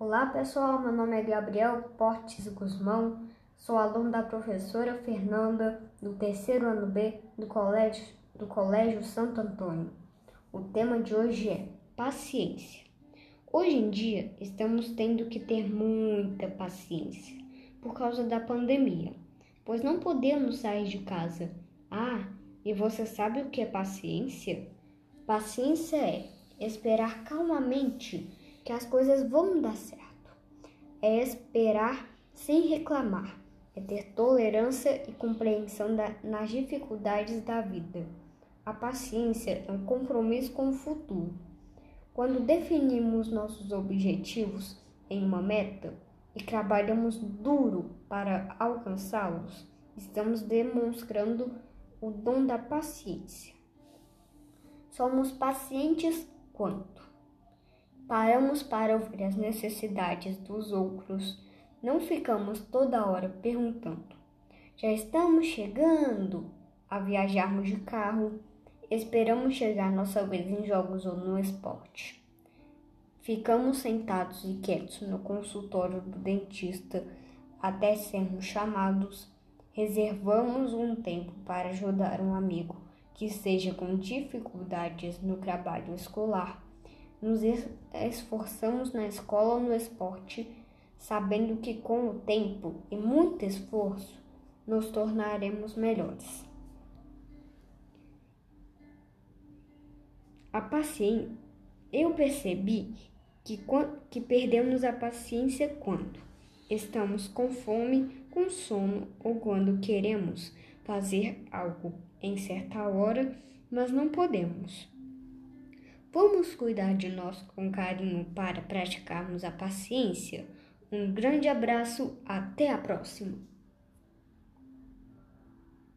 Olá pessoal, meu nome é Gabriel Portes Guzmão, sou aluno da professora Fernanda do terceiro ano B do Colégio, do Colégio Santo Antônio. O tema de hoje é paciência. Hoje em dia estamos tendo que ter muita paciência por causa da pandemia, pois não podemos sair de casa. Ah, e você sabe o que é paciência? Paciência é esperar calmamente que as coisas vão dar certo. É esperar sem reclamar. É ter tolerância e compreensão da, nas dificuldades da vida. A paciência é um compromisso com o futuro. Quando definimos nossos objetivos em uma meta e trabalhamos duro para alcançá-los, estamos demonstrando o dom da paciência. Somos pacientes quanto Paramos para ouvir as necessidades dos outros. Não ficamos toda hora perguntando: já estamos chegando a viajarmos de carro? Esperamos chegar nossa vez em jogos ou no esporte. Ficamos sentados e quietos no consultório do dentista até sermos chamados. Reservamos um tempo para ajudar um amigo que esteja com dificuldades no trabalho escolar nos esforçamos na escola ou no esporte, sabendo que com o tempo e muito esforço nos tornaremos melhores. A paciência. Eu percebi que, que perdemos a paciência quando estamos com fome, com sono ou quando queremos fazer algo em certa hora, mas não podemos. Vamos cuidar de nós com carinho para praticarmos a paciência? Um grande abraço, até a próxima!